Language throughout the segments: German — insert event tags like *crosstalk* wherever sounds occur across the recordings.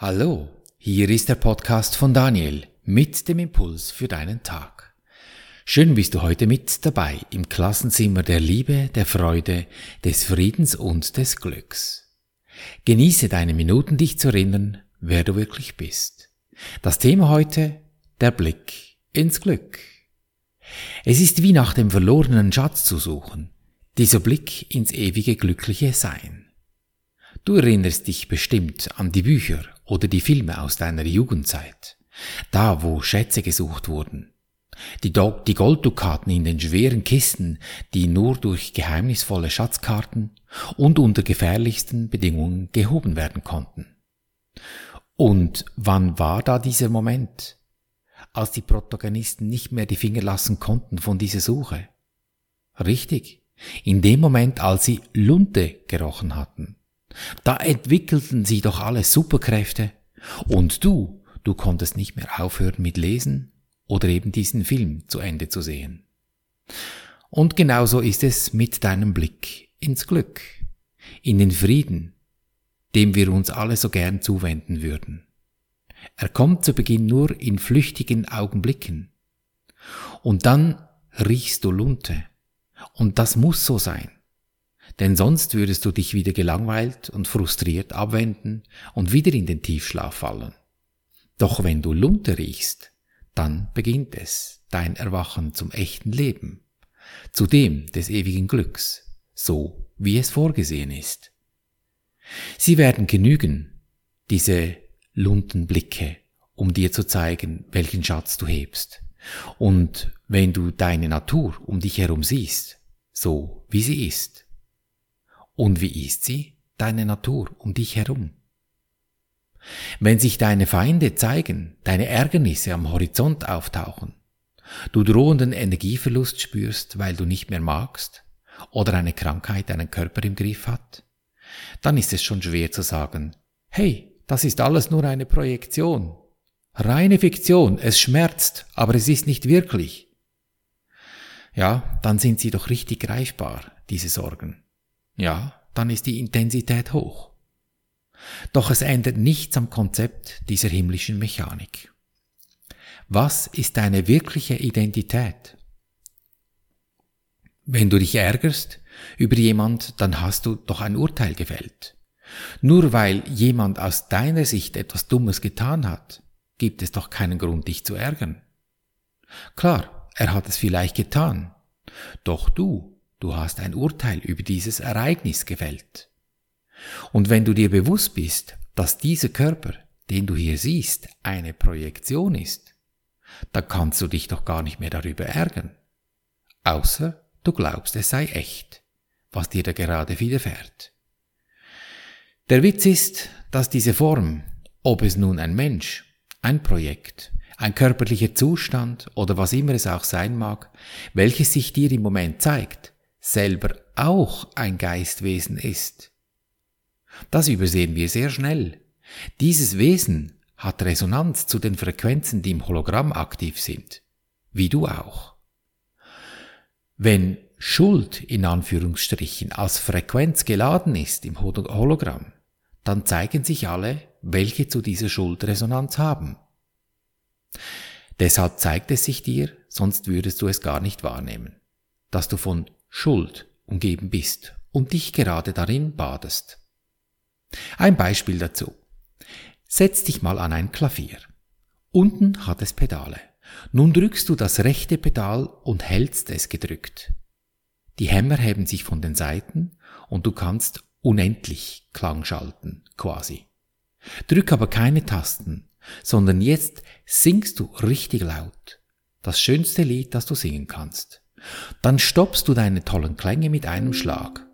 Hallo, hier ist der Podcast von Daniel mit dem Impuls für deinen Tag. Schön bist du heute mit dabei im Klassenzimmer der Liebe, der Freude, des Friedens und des Glücks. Genieße deine Minuten, dich zu erinnern, wer du wirklich bist. Das Thema heute, der Blick ins Glück. Es ist wie nach dem verlorenen Schatz zu suchen, dieser Blick ins ewige glückliche Sein. Du erinnerst dich bestimmt an die Bücher oder die Filme aus deiner Jugendzeit, da wo Schätze gesucht wurden. Die, Do die Golddukaten in den schweren Kisten, die nur durch geheimnisvolle Schatzkarten und unter gefährlichsten Bedingungen gehoben werden konnten. Und wann war da dieser Moment, als die Protagonisten nicht mehr die Finger lassen konnten von dieser Suche? Richtig, in dem Moment, als sie Lunte gerochen hatten. Da entwickelten sie doch alle Superkräfte. Und du, du konntest nicht mehr aufhören mit Lesen oder eben diesen Film zu Ende zu sehen. Und genauso ist es mit deinem Blick ins Glück, in den Frieden, dem wir uns alle so gern zuwenden würden. Er kommt zu Beginn nur in flüchtigen Augenblicken. Und dann riechst du Lunte. Und das muss so sein denn sonst würdest du dich wieder gelangweilt und frustriert abwenden und wieder in den Tiefschlaf fallen. Doch wenn du Lunte riechst, dann beginnt es, dein Erwachen zum echten Leben, zu dem des ewigen Glücks, so wie es vorgesehen ist. Sie werden genügen, diese Luntenblicke, um dir zu zeigen, welchen Schatz du hebst. Und wenn du deine Natur um dich herum siehst, so wie sie ist, und wie ist sie, deine Natur um dich herum? Wenn sich deine Feinde zeigen, deine Ärgernisse am Horizont auftauchen, du drohenden Energieverlust spürst, weil du nicht mehr magst, oder eine Krankheit deinen Körper im Griff hat, dann ist es schon schwer zu sagen, hey, das ist alles nur eine Projektion. Reine Fiktion, es schmerzt, aber es ist nicht wirklich. Ja, dann sind sie doch richtig greifbar, diese Sorgen ja, dann ist die Intensität hoch. Doch es ändert nichts am Konzept dieser himmlischen Mechanik. Was ist deine wirkliche Identität? Wenn du dich ärgerst über jemand, dann hast du doch ein Urteil gefällt. Nur weil jemand aus deiner Sicht etwas Dummes getan hat, gibt es doch keinen Grund, dich zu ärgern. Klar, er hat es vielleicht getan, doch du Du hast ein Urteil über dieses Ereignis gefällt. Und wenn du dir bewusst bist, dass dieser Körper, den du hier siehst, eine Projektion ist, dann kannst du dich doch gar nicht mehr darüber ärgern. Außer du glaubst, es sei echt, was dir da gerade widerfährt. Der Witz ist, dass diese Form, ob es nun ein Mensch, ein Projekt, ein körperlicher Zustand oder was immer es auch sein mag, welches sich dir im Moment zeigt, selber auch ein Geistwesen ist. Das übersehen wir sehr schnell. Dieses Wesen hat Resonanz zu den Frequenzen, die im Hologramm aktiv sind, wie du auch. Wenn Schuld in Anführungsstrichen als Frequenz geladen ist im Hologramm, dann zeigen sich alle, welche zu dieser Schuld Resonanz haben. Deshalb zeigt es sich dir, sonst würdest du es gar nicht wahrnehmen, dass du von Schuld umgeben bist und dich gerade darin badest. Ein Beispiel dazu. Setz dich mal an ein Klavier. Unten hat es Pedale. Nun drückst du das rechte Pedal und hältst es gedrückt. Die Hämmer heben sich von den Seiten und du kannst unendlich Klang schalten, quasi. Drück aber keine Tasten, sondern jetzt singst du richtig laut. Das schönste Lied, das du singen kannst. Dann stoppst du deine tollen Klänge mit einem Schlag.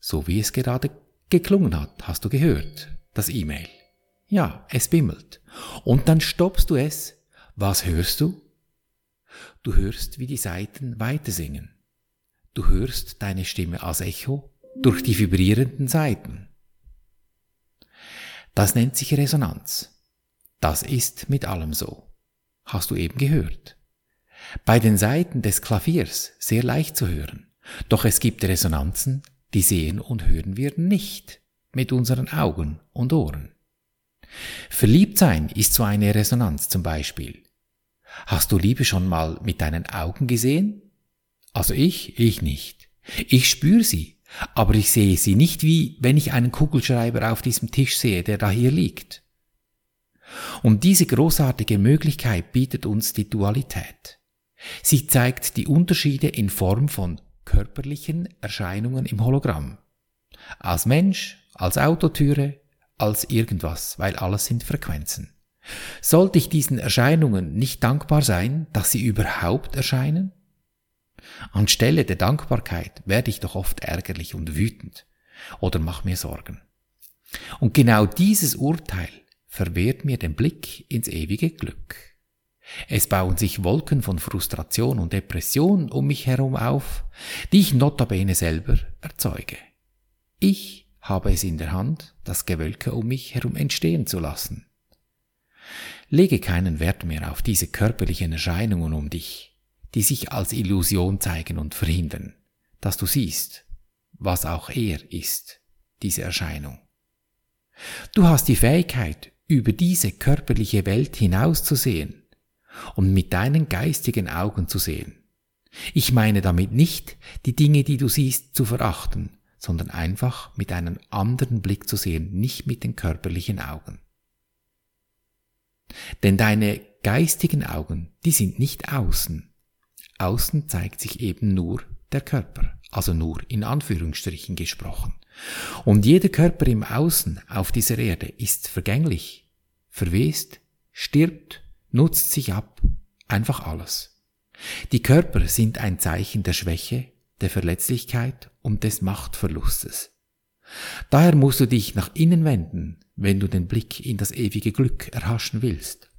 So wie es gerade geklungen hat, hast du gehört, das E-Mail. Ja, es bimmelt. Und dann stoppst du es. Was hörst du? Du hörst, wie die Saiten weiter singen. Du hörst deine Stimme als Echo durch die vibrierenden Saiten. Das nennt sich Resonanz. Das ist mit allem so. Hast du eben gehört. Bei den Saiten des Klaviers sehr leicht zu hören, doch es gibt Resonanzen, die sehen und hören wir nicht mit unseren Augen und Ohren. Verliebt sein ist so eine Resonanz zum Beispiel. Hast du Liebe schon mal mit deinen Augen gesehen? Also ich, ich nicht. Ich spüre sie, aber ich sehe sie nicht wie wenn ich einen Kugelschreiber auf diesem Tisch sehe, der da hier liegt. Und diese großartige Möglichkeit bietet uns die Dualität. Sie zeigt die Unterschiede in Form von körperlichen Erscheinungen im Hologramm. Als Mensch, als Autotüre, als irgendwas, weil alles sind Frequenzen. Sollte ich diesen Erscheinungen nicht dankbar sein, dass sie überhaupt erscheinen? Anstelle der Dankbarkeit werde ich doch oft ärgerlich und wütend oder mach mir Sorgen. Und genau dieses Urteil verwehrt mir den Blick ins ewige Glück. Es bauen sich Wolken von Frustration und Depression um mich herum auf, die ich notabene selber erzeuge. Ich habe es in der Hand, das Gewölke um mich herum entstehen zu lassen. Lege keinen Wert mehr auf diese körperlichen Erscheinungen um dich, die sich als Illusion zeigen und verhindern, dass du siehst, was auch er ist, diese Erscheinung. Du hast die Fähigkeit, über diese körperliche Welt hinauszusehen und mit deinen geistigen Augen zu sehen. Ich meine damit nicht, die Dinge, die du siehst, zu verachten, sondern einfach mit einem anderen Blick zu sehen, nicht mit den körperlichen Augen. Denn deine geistigen Augen, die sind nicht außen. Außen zeigt sich eben nur der Körper, also nur in Anführungsstrichen gesprochen. Und jeder Körper im Außen auf dieser Erde ist vergänglich, verwest, stirbt, nutzt sich ab, einfach alles. Die Körper sind ein Zeichen der Schwäche, der Verletzlichkeit und des Machtverlustes. Daher musst du dich nach innen wenden, wenn du den Blick in das ewige Glück erhaschen willst.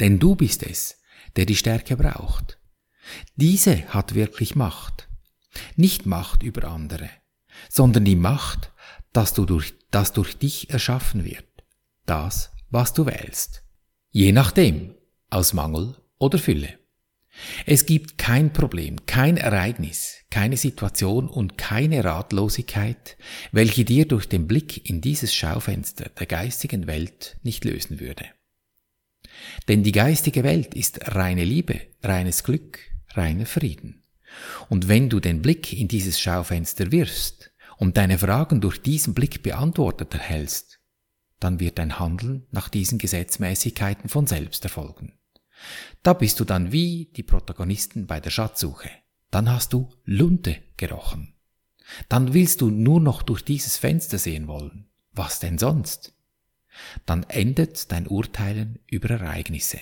Denn du bist es, der die Stärke braucht. Diese hat wirklich Macht. Nicht Macht über andere, sondern die Macht, dass du durch, das durch dich erschaffen wird. Das, was du wählst. Je nachdem, aus Mangel oder Fülle. Es gibt kein Problem, kein Ereignis, keine Situation und keine Ratlosigkeit, welche dir durch den Blick in dieses Schaufenster der geistigen Welt nicht lösen würde. Denn die geistige Welt ist reine Liebe, reines Glück, reiner Frieden. Und wenn du den Blick in dieses Schaufenster wirfst und deine Fragen durch diesen Blick beantwortet erhältst, dann wird dein Handeln nach diesen Gesetzmäßigkeiten von selbst erfolgen. Da bist du dann wie die Protagonisten bei der Schatzsuche. Dann hast du Lunte gerochen. Dann willst du nur noch durch dieses Fenster sehen wollen. Was denn sonst? Dann endet dein Urteilen über Ereignisse.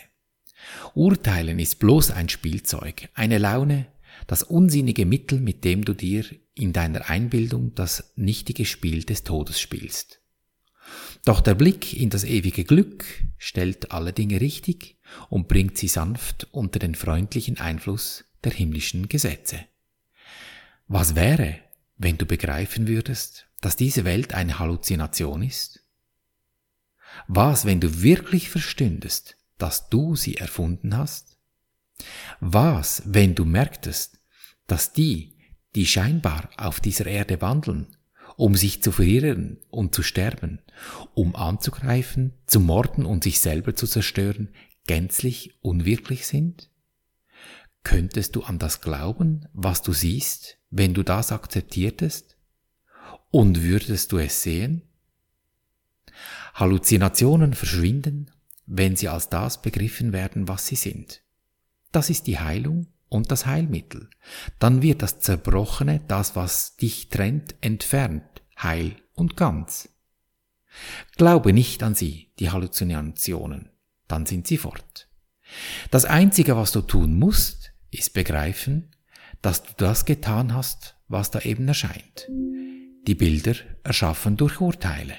Urteilen ist bloß ein Spielzeug, eine Laune, das unsinnige Mittel, mit dem du dir in deiner Einbildung das nichtige Spiel des Todes spielst. Doch der Blick in das ewige Glück stellt alle Dinge richtig und bringt sie sanft unter den freundlichen Einfluss der himmlischen Gesetze. Was wäre, wenn du begreifen würdest, dass diese Welt eine Halluzination ist? Was, wenn du wirklich verstündest, dass du sie erfunden hast? Was, wenn du merktest, dass die, die scheinbar auf dieser Erde wandeln, um sich zu verirren und zu sterben, um anzugreifen, zu morden und sich selber zu zerstören, gänzlich unwirklich sind? Könntest du an das glauben, was du siehst, wenn du das akzeptiertest? Und würdest du es sehen? Halluzinationen verschwinden, wenn sie als das begriffen werden, was sie sind. Das ist die Heilung und das Heilmittel. Dann wird das Zerbrochene, das, was dich trennt, entfernt, heil und ganz. Glaube nicht an sie, die Halluzinationen dann sind sie fort. Das Einzige, was du tun musst, ist begreifen, dass du das getan hast, was da eben erscheint. Die Bilder erschaffen durch Urteile.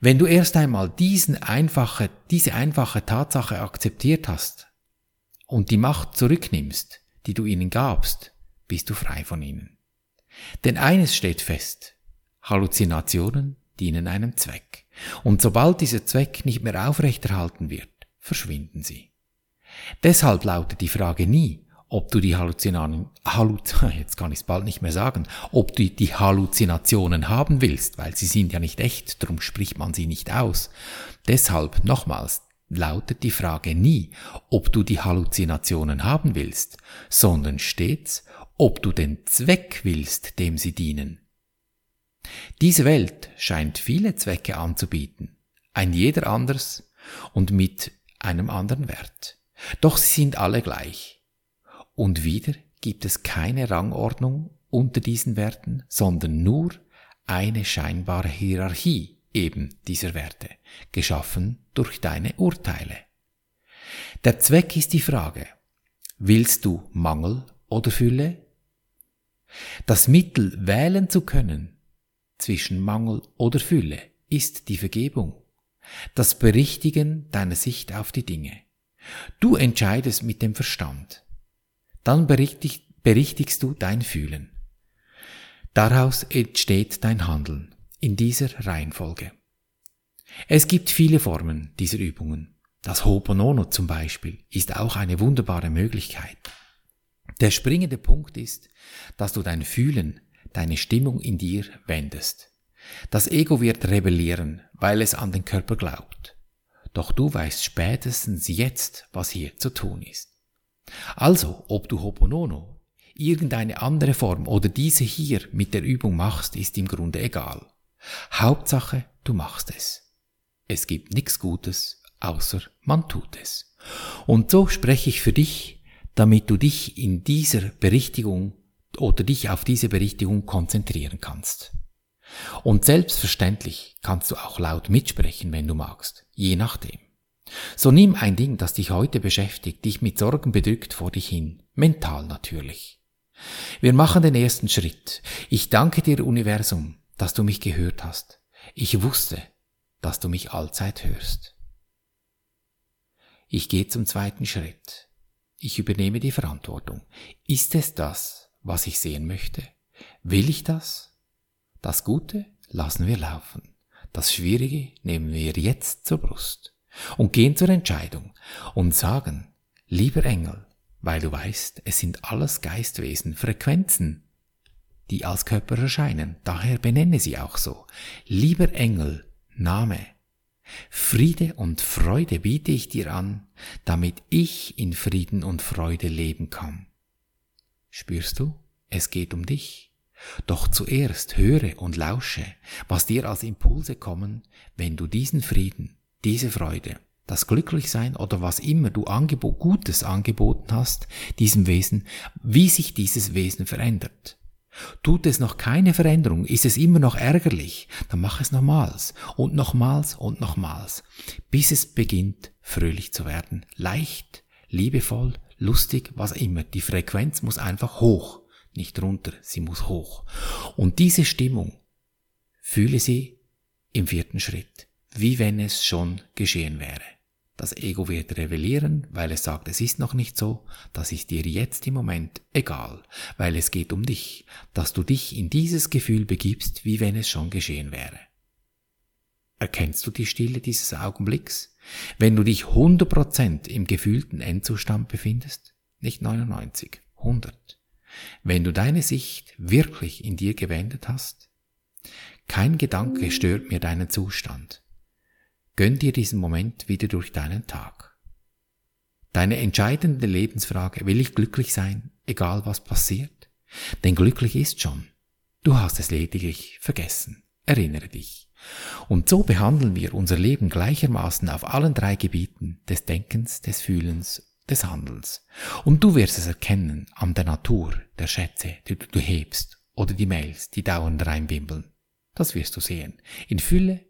Wenn du erst einmal diesen einfache, diese einfache Tatsache akzeptiert hast und die Macht zurücknimmst, die du ihnen gabst, bist du frei von ihnen. Denn eines steht fest, Halluzinationen dienen einem Zweck. Und sobald dieser Zweck nicht mehr aufrechterhalten wird, verschwinden sie. Deshalb lautet die Frage nie, ob du die Halluzinationen, Halluz, *laughs* jetzt kann ich es bald nicht mehr sagen, ob du die Halluzinationen haben willst, weil sie sind ja nicht echt, darum spricht man sie nicht aus. Deshalb nochmals lautet die Frage nie, ob du die Halluzinationen haben willst, sondern stets, ob du den Zweck willst, dem sie dienen. Diese Welt scheint viele Zwecke anzubieten, ein jeder anders und mit einem anderen Wert. Doch sie sind alle gleich. Und wieder gibt es keine Rangordnung unter diesen Werten, sondern nur eine scheinbare Hierarchie eben dieser Werte, geschaffen durch deine Urteile. Der Zweck ist die Frage, willst du Mangel oder Fülle? Das Mittel wählen zu können zwischen Mangel oder Fülle ist die Vergebung, das Berichtigen deiner Sicht auf die Dinge. Du entscheidest mit dem Verstand. Dann berichtigst du dein Fühlen. Daraus entsteht dein Handeln in dieser Reihenfolge. Es gibt viele Formen dieser Übungen. Das Ho'oponono zum Beispiel ist auch eine wunderbare Möglichkeit. Der springende Punkt ist, dass du dein Fühlen, deine Stimmung in dir wendest. Das Ego wird rebellieren, weil es an den Körper glaubt. Doch du weißt spätestens jetzt, was hier zu tun ist. Also, ob du Hoponono, irgendeine andere Form oder diese hier mit der Übung machst, ist im Grunde egal. Hauptsache, du machst es. Es gibt nichts Gutes, außer man tut es. Und so spreche ich für dich, damit du dich in dieser Berichtigung oder dich auf diese Berichtigung konzentrieren kannst. Und selbstverständlich kannst du auch laut mitsprechen, wenn du magst, je nachdem. So nimm ein Ding, das dich heute beschäftigt, dich mit Sorgen bedrückt vor dich hin, mental natürlich. Wir machen den ersten Schritt. Ich danke dir, Universum, dass du mich gehört hast. Ich wusste, dass du mich allzeit hörst. Ich gehe zum zweiten Schritt. Ich übernehme die Verantwortung. Ist es das, was ich sehen möchte? Will ich das? Das Gute lassen wir laufen. Das Schwierige nehmen wir jetzt zur Brust und gehen zur Entscheidung und sagen, lieber Engel, weil du weißt, es sind alles Geistwesen, Frequenzen, die als Körper erscheinen, daher benenne sie auch so. Lieber Engel, Name, Friede und Freude biete ich dir an, damit ich in Frieden und Freude leben kann. Spürst du, es geht um dich. Doch zuerst höre und lausche, was dir als Impulse kommen, wenn du diesen Frieden, diese Freude, das Glücklichsein oder was immer du Angebot, Gutes angeboten hast, diesem Wesen, wie sich dieses Wesen verändert. Tut es noch keine Veränderung, ist es immer noch ärgerlich, dann mach es nochmals und nochmals und nochmals, bis es beginnt fröhlich zu werden, leicht, liebevoll, lustig, was immer. Die Frequenz muss einfach hoch, nicht runter, sie muss hoch. Und diese Stimmung, fühle sie im vierten Schritt wie wenn es schon geschehen wäre. Das Ego wird rebellieren, weil es sagt, es ist noch nicht so, das ist dir jetzt im Moment egal, weil es geht um dich, dass du dich in dieses Gefühl begibst, wie wenn es schon geschehen wäre. Erkennst du die Stille dieses Augenblicks? Wenn du dich 100% im gefühlten Endzustand befindest? Nicht 99, 100. Wenn du deine Sicht wirklich in dir gewendet hast? Kein Gedanke stört mir deinen Zustand. Gönn dir diesen Moment wieder durch deinen Tag. Deine entscheidende Lebensfrage, will ich glücklich sein, egal was passiert? Denn glücklich ist schon. Du hast es lediglich vergessen. Erinnere dich. Und so behandeln wir unser Leben gleichermaßen auf allen drei Gebieten des Denkens, des Fühlens, des Handelns. Und du wirst es erkennen an der Natur der Schätze, die du hebst, oder die Mails, die dauernd reinbimbeln. Das wirst du sehen. In Fülle,